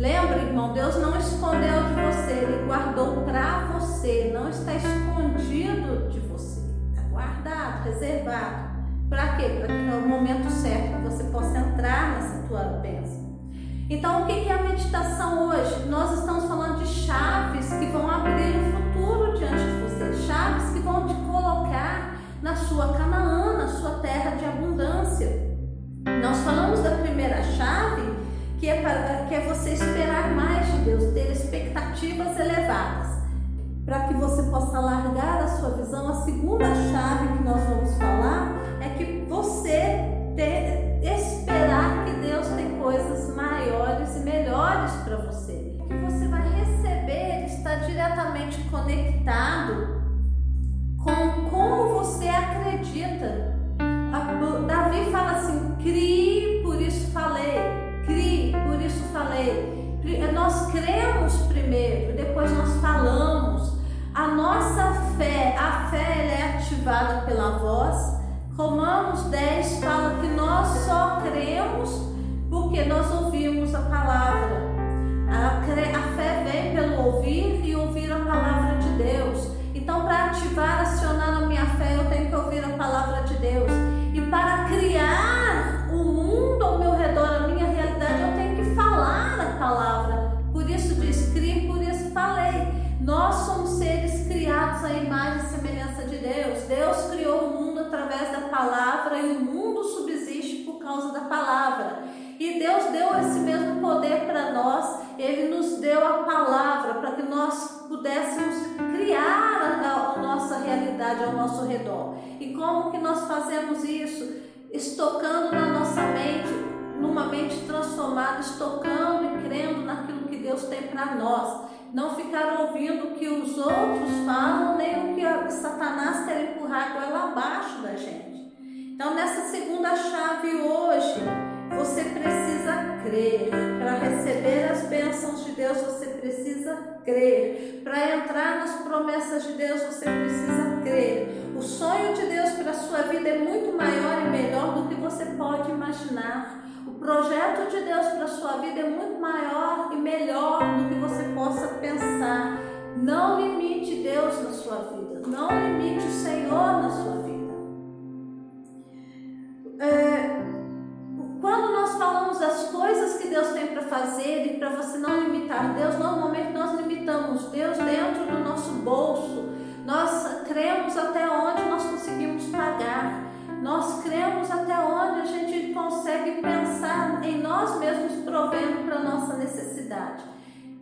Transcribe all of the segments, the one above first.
Lembra, irmão, Deus não escondeu de você, Ele guardou para você, não está escondido de você, está guardado, reservado. Para quê? Para que no momento certo você possa entrar nessa tua bênção. Então, o que é a meditação hoje? Nós estamos falando de chaves que vão abrir o futuro diante de você, chaves que vão te colocar na sua Canaã, na sua terra de abundância. Nós falamos da primeira chave, que é, para, que é você esperar mais de Deus, ter expectativas elevadas, para que você possa largar a sua visão. A segunda chave que nós vamos falar é que você ter, esperar que Deus tem coisas maiores e melhores para você. Que você vai receber está diretamente conectado com como você acredita. Davi fala assim: crie, por isso falei, falei. Nós cremos primeiro, depois nós falamos. A nossa fé, a fé é ativada pela voz. Romanos 10 fala que nós só cremos porque nós ouvimos a palavra. A, fé vem pelo ouvir e ouvir a palavra de Deus. Então, para ativar, acionar a minha fé, eu tenho que ouvir a palavra de Deus. E para Deus. Criou o mundo através da palavra e o mundo subsiste por causa da palavra. E Deus deu esse mesmo poder para nós, Ele nos deu a palavra para que nós pudéssemos criar a nossa realidade ao nosso redor. E como que nós fazemos isso? Estocando na nossa mente, numa mente transformada, estocando e crendo naquilo que Deus tem para nós. Não ficar ouvindo o que os outros falam, nem o que Satanás quer empurrar goela abaixo da gente. Então, nessa segunda chave hoje, você precisa crer. Para receber as bênçãos de Deus, você precisa crer. Para entrar nas promessas de Deus, você precisa crer. O sonho de Deus para a sua vida é muito maior e melhor do que você pode imaginar. O projeto de Deus para a sua vida é muito maior e melhor possa pensar. Não limite Deus na sua vida. Não limite o Senhor na sua vida. É, quando nós falamos das coisas que Deus tem para fazer e para você não limitar Deus, normalmente nós limitamos Deus dentro do nosso bolso. Nós cremos até onde nós conseguimos pagar. Nós cremos até onde a gente consegue pensar em nós mesmos provendo para nossa necessidade.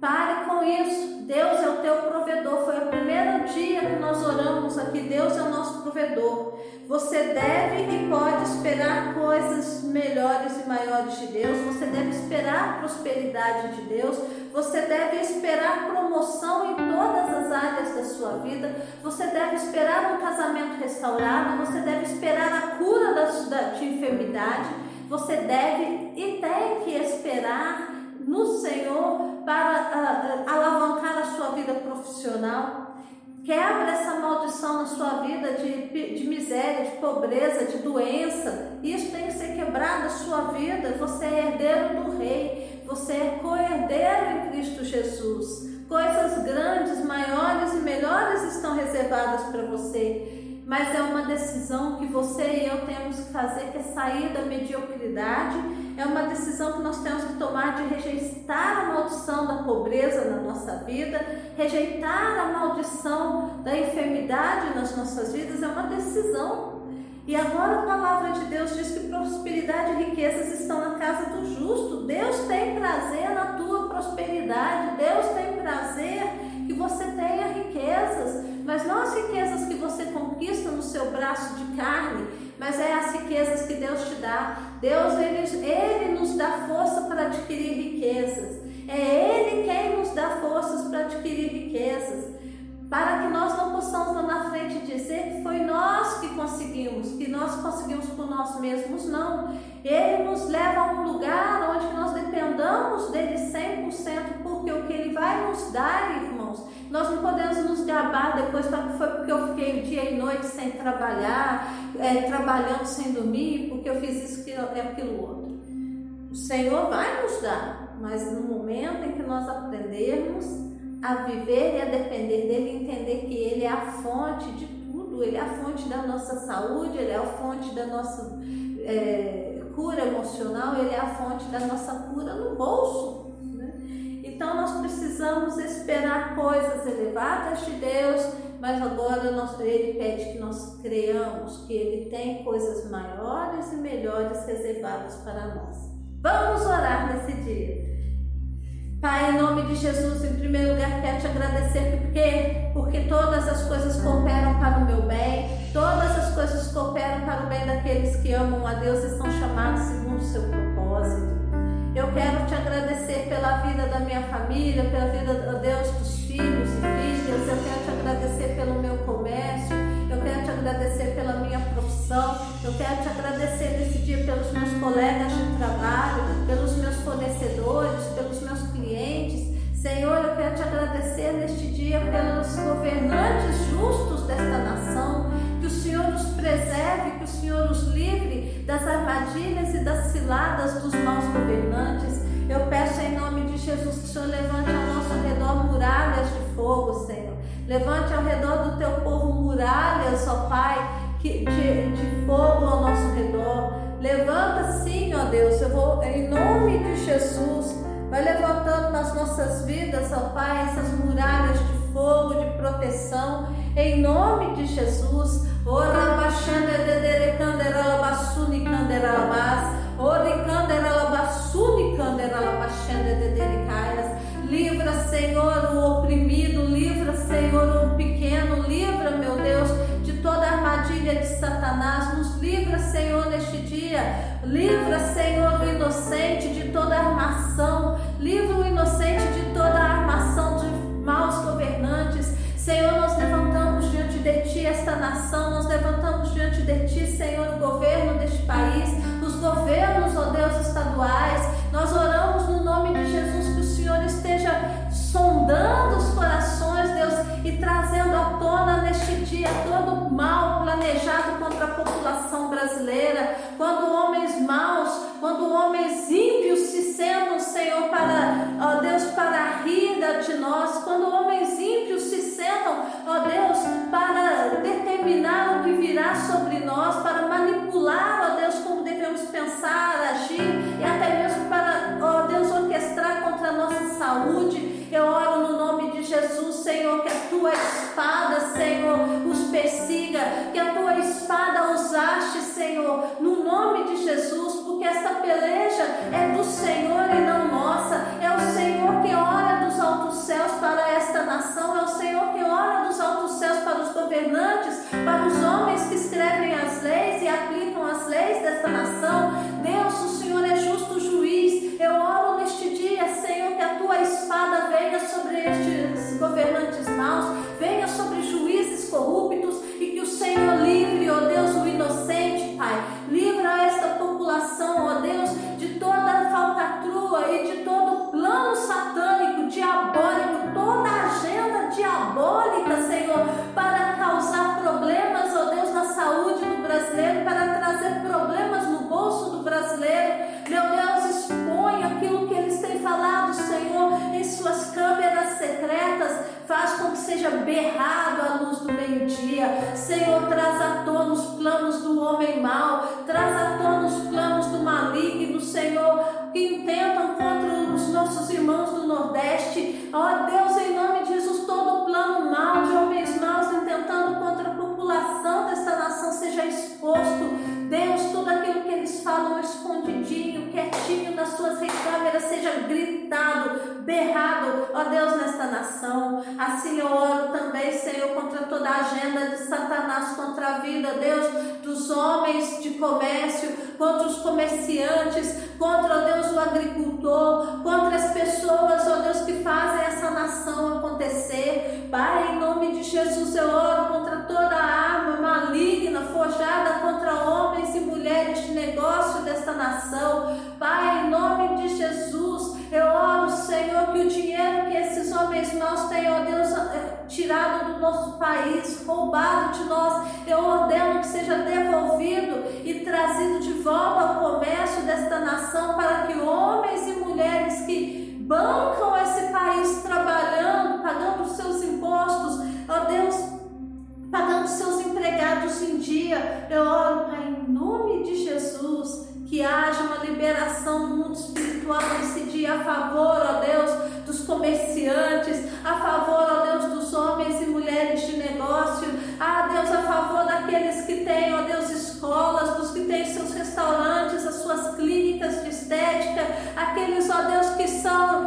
Pare com isso. Deus é o teu provedor. Foi o primeiro dia que nós oramos aqui. Deus é o nosso provedor. Você deve e pode esperar coisas melhores e maiores de Deus. Você deve esperar prosperidade de Deus. Você deve esperar promoção em todas as áreas da sua vida. Você deve esperar um casamento restaurado. Você deve esperar a cura da, da, de enfermidade. Você deve e tem que esperar no Senhor para alavancar a sua vida profissional. Quebra essa maldição na sua vida de, de miséria, de pobreza, de doença. Isso tem que ser quebrado na sua vida. Você é herdeiro do Rei. Você é co-herdeiro em Cristo Jesus. Coisas grandes, maiores e melhores estão reservadas para você mas é uma decisão que você e eu temos que fazer, que é sair da mediocridade, é uma decisão que nós temos que tomar de rejeitar a maldição da pobreza na nossa vida, rejeitar a maldição da enfermidade nas nossas vidas, é uma decisão. E agora a palavra de Deus diz que prosperidade e riquezas estão na casa do justo. Deus tem prazer na tua prosperidade, Deus tem prazer que você tenha riquezas, mas não as riquezas que você conquista no seu braço de carne, mas é as riquezas que Deus te dá. Deus, ele, ele nos dá força para adquirir riquezas. É Ele quem nos dá forças para adquirir riquezas. Para que nós não possamos lá na frente dizer que foi nós que conseguimos, que nós conseguimos por nós mesmos, não. Ele nos leva a um lugar onde nós dependamos dele 100%, porque o que ele vai nos dar, irmãos, nós não podemos nos gabar depois, foi porque eu fiquei dia e noite sem trabalhar, é, trabalhando sem dormir, porque eu fiz isso e aquilo outro. O Senhor vai nos dar. mas no momento em que nós aprendermos a viver e a depender dele, entender que ele é a fonte de tudo, ele é a fonte da nossa saúde, ele é a fonte da nossa é, cura emocional, ele é a fonte da nossa cura no bolso. Então nós precisamos esperar coisas elevadas de Deus, mas agora nós, ele pede que nós creamos que ele tem coisas maiores e melhores reservadas para nós. Vamos orar nesse dia. Pai, em nome de Jesus, em primeiro lugar, quero te agradecer porque, porque todas as coisas cooperam para o meu bem, todas as coisas cooperam para o bem daqueles que amam a Deus e são chamados segundo o seu propósito. Da minha família, pela vida, Deus, dos filhos e filhas. Eu quero te agradecer pelo meu comércio. Eu quero te agradecer pela minha profissão. Eu quero te agradecer nesse dia pelos meus colegas de trabalho, pelos meus fornecedores, pelos meus clientes. Senhor, eu quero te agradecer neste dia pelos governantes justos desta nação. Que o Senhor os preserve, que o Senhor os livre das armadilhas e das ciladas dos maus governantes. Eu peço em Jesus que o Senhor levante ao nosso redor muralhas de fogo, Senhor. Levante ao redor do teu povo muralhas, ó Pai, de, de fogo ao nosso redor. Levanta sim, ó Deus. Eu vou, em nome de Jesus, vai levantando nas nossas vidas, ó Pai, essas muralhas de fogo, de proteção. Em nome de Jesus. Ora, baixando, basuni, canderalabas. Ora, dedericaias. Livra, Senhor, o oprimido, livra, Senhor, o pequeno, livra, meu Deus, de toda armadilha de Satanás. Nos livra, Senhor, neste dia. Livra, Senhor, o inocente de toda armação. Livra o inocente de planejado contra a população brasileira. Quando homens maus, quando homens ímpios se sentam, Senhor, para, ó Deus, para rir de nós, quando homens ímpios se sentam, ó Deus, para determinar o que virá sobre nós, para manipular, ó Deus, como devemos pensar, agir e até mesmo para, ó Deus, orquestrar contra a nossa saúde. Eu oro no nome de Jesus, Senhor, que a tua espada, Senhor, os persiga, espada os ache, Senhor, no nome de Jesus, porque esta peleja é do Senhor e não nossa. É o Senhor que ora dos altos céus para esta nação, é o Senhor que ora dos altos céus para os governantes, para os homens que escrevem as leis e aplicam as leis desta nação. Que intentam contra os nossos irmãos do Nordeste. Ó oh, Deus, nação. Assim eu oro também, Senhor, contra toda a agenda de Satanás contra a vida, Deus, dos homens de comércio, contra os comerciantes, contra, Deus, o agricultor, contra as pessoas, ó Deus, que fazem essa nação acontecer. Pai, em nome de Jesus, eu oro contra toda a arma maligna forjada contra homens e mulheres de negócio desta nação. eles, nós, ó Deus, eh, tirado do nosso país, roubado de nós. Eu ordeno que seja devolvido e trazido de volta ao comércio desta nação para que homens e mulheres que bancam esse país trabalhando, pagando os seus impostos, ó Deus, pagando os seus empregados em dia. Eu oro, em nome de Jesus, que haja uma liberação do mundo espiritual nesse dia a favor, ó Deus, dos comerciantes comerciantes, a favor, ó Deus, dos homens e mulheres de negócio, a Deus, a favor daqueles que têm, ó Deus, escolas, dos que têm seus restaurantes, as suas clínicas de estética, aqueles, ó Deus, que são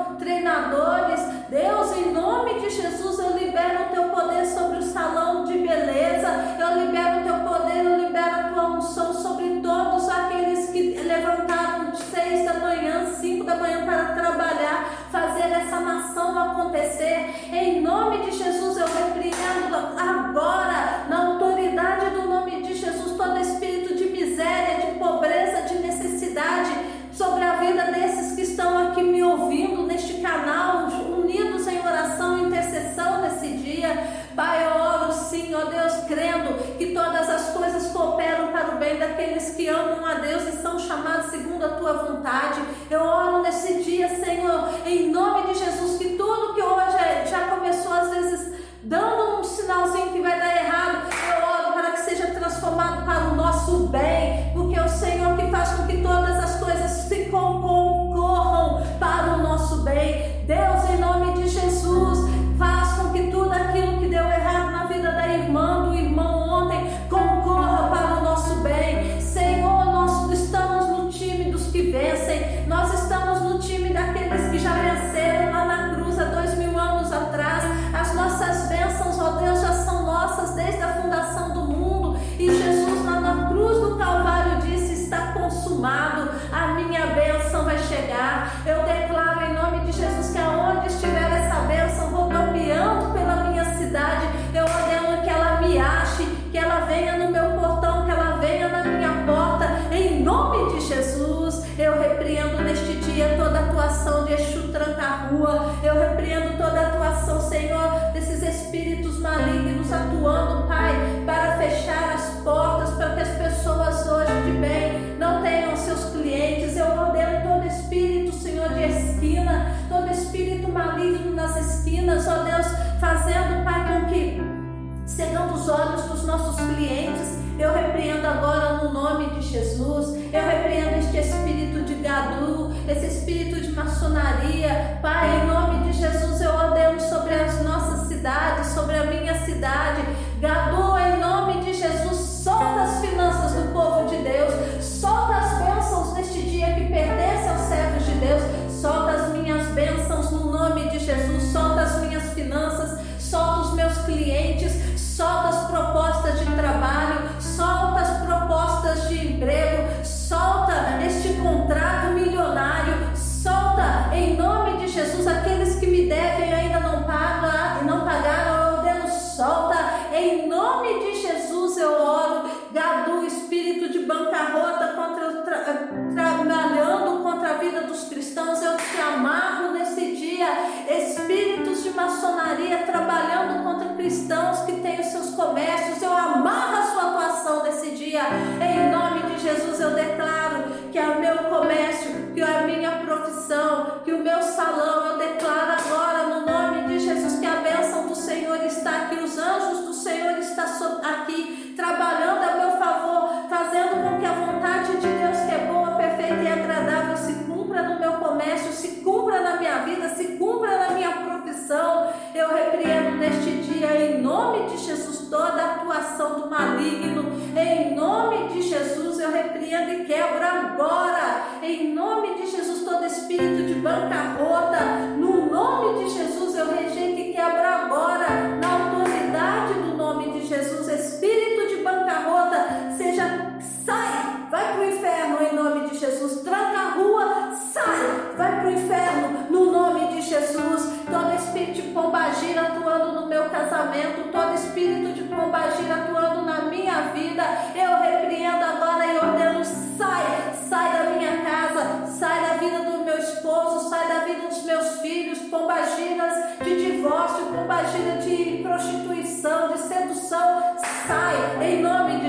vontade. Eu rua. Eu repreendo toda a atuação, Senhor, desses espíritos malignos atuando, Pai, para fechar as portas, para que as pessoas hoje de bem não tenham seus clientes. Eu ordeno todo espírito, Senhor, de esquina, todo espírito maligno nas esquinas, ó Deus, fazendo, Pai, com que cegando os olhos dos nossos clientes. Eu repreendo agora no nome de Jesus. Eu repreendo este espírito esse espírito de maçonaria. Pai, em nome de Jesus eu ordeno sobre as nossas cidades, sobre a minha cidade. Gadu, cristão espírito de bancarrota.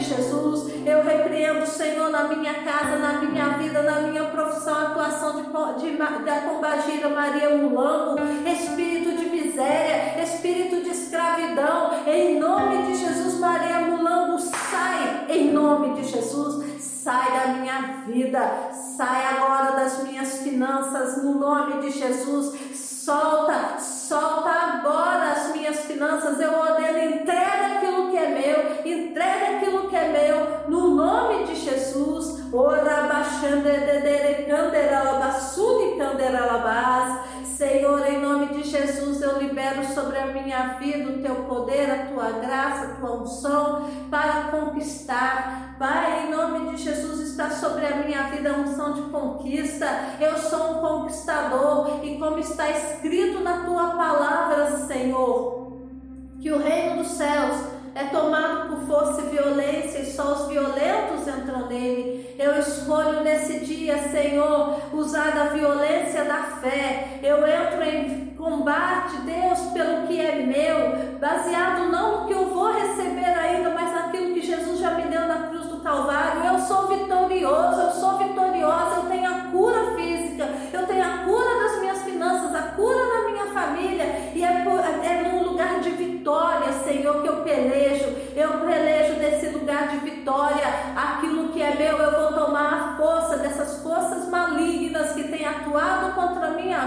Jesus. Eu repreendo, Senhor, na minha casa, na minha vida, na minha profissão, atuação de, de, da combagira Maria Mulambo, espírito de miséria, espírito de escravidão. Em nome de Jesus, Maria Mulambo, sai. Em nome de Jesus, sai da minha vida, sai agora das minhas finanças, no nome de Jesus. Solta, solta agora as minhas finanças. Eu ordeno entrega é meu, entrega aquilo que é meu, no nome de Jesus. Ora, baixando, Senhor, em nome de Jesus, eu libero sobre a minha vida o teu poder, a tua graça, a tua unção para conquistar. Pai, em nome de Jesus, está sobre a minha vida a unção de conquista. Eu sou um conquistador e como está escrito na tua palavra, Senhor, que o reino dos céus é tomado por força e violência e só os violentos entram nele. Eu escolho nesse dia, Senhor, usar da violência da fé. Eu entro em combate, Deus, pelo que é meu, baseado não no que eu vou receber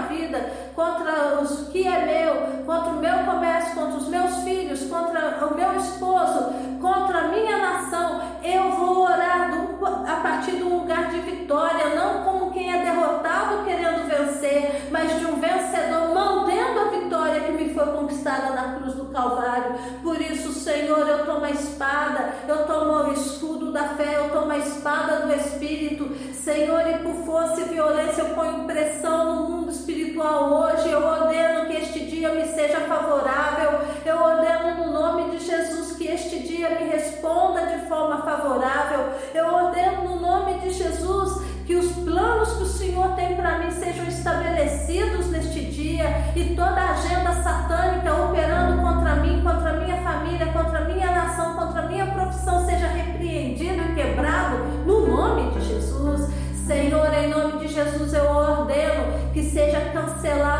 vida, contra os que é meu, contra o meu comércio, contra os meus filhos, contra o meu esposo, contra a minha nação. Eu vou orar do, a partir de um lugar de vitória, não como quem é derrotado querendo vencer, mas de um vencedor mantendo a vitória que me foi conquistada na cruz do Calvário. Por isso, Senhor, eu tomo a espada, eu tomo o escudo da fé, eu tomo a espada do Espírito, Senhor, e por força e violência eu ponho pressão no mundo espiritual hoje. Eu ordeno que este dia me seja favorável, eu ordeno no nome de Jesus que este dia me responda de forma favorável, eu ordeno no nome de Jesus que os planos que o Senhor tem para mim sejam estabelecidos neste dia e toda a agenda satânica operando contra mim, contra minha família, contra minha nação, contra minha profissão seja repreendido e quebrado no nome de Jesus. Senhor, em nome de Jesus eu ordeno que seja cancelado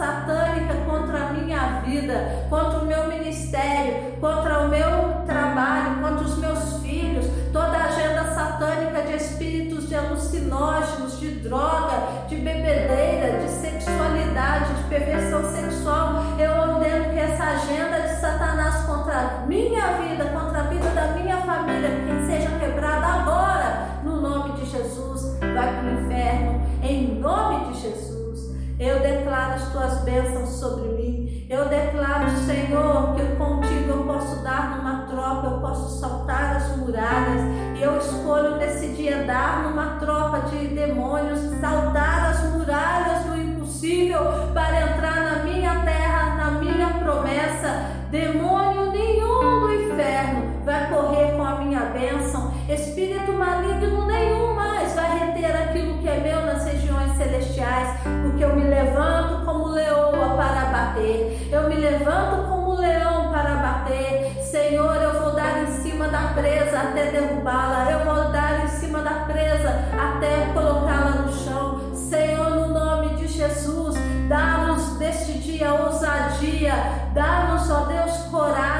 satânica contra a minha vida, contra o meu ministério, contra o meu trabalho, contra os meus filhos, toda agenda satânica de espíritos de alucinógenos, de droga, de bebedeira, de sexualidade, de perversão sexual. Eu ordeno que essa agenda de Satanás contra a minha vida, contra a vida da minha família, que seja quebrada agora, no nome de Jesus. Vai para o inferno, em nome de Jesus. Eu declaro as tuas bênçãos sobre mim. Eu declaro, Senhor, que contigo eu posso dar numa tropa, eu posso saltar as muralhas. E eu escolho nesse dia dar numa tropa de demônios, saltar levanto como leão para bater. Senhor, eu vou dar em cima da presa até derrubá-la, eu vou dar em cima da presa até colocá-la no chão. Senhor, no nome de Jesus, dá-nos deste dia ousadia, dá-nos, ó Deus, coragem,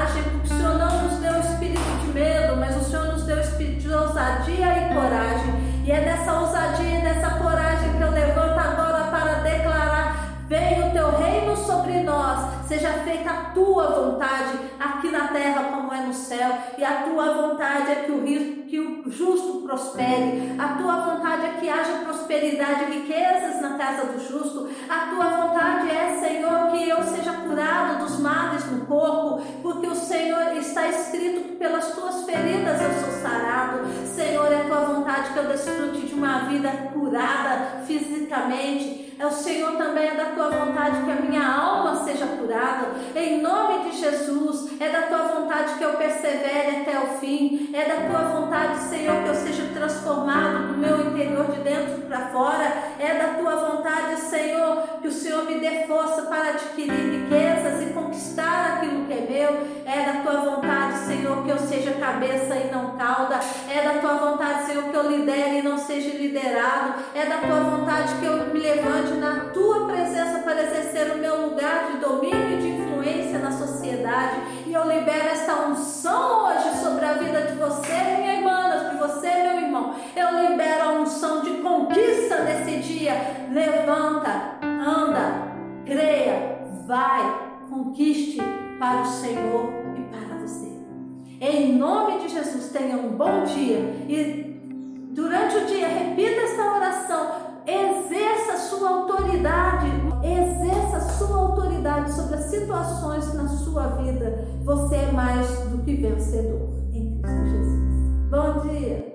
seja feita a tua vontade aqui na terra como é no céu, e a tua vontade é que o, que o justo prospere, a tua vontade é que haja prosperidade e riquezas na casa do justo, a tua vontade é, Senhor, que eu seja curado dos males no corpo, porque o Senhor está escrito que pelas tuas feridas eu sou sarado, Senhor, é vontade que eu desfrute de uma vida curada fisicamente, é o Senhor também é da tua vontade que a minha alma seja curada. Em nome de Jesus, é da tua vontade que eu persevere até o fim. É da tua vontade, Senhor, que eu seja transformado do meu interior de dentro para fora. É da tua vontade, Senhor, que o Senhor me dê força para adquirir riquezas e conquistar aquilo que é meu. É da tua vontade, Senhor, que eu seja cabeça e não cauda. É da tua vontade, Senhor, que eu lidere e não seja liderado. É da tua vontade que eu me levante na tua presença para exercer o meu lugar de domínio e de influência na sociedade. E eu libero essa unção hoje sobre a vida de você, minha irmã, de você, meu irmão. Eu libero a unção de conquista nesse dia. Levanta, anda, creia, vai, conquiste para o Senhor e para você. Em nome de Jesus, tenha um bom dia e durante o dia repita esta oração, exerça sua autoridade, exerça sua autoridade sobre as situações na sua vida. Você é mais do que vencedor em Cristo Jesus. Bom dia.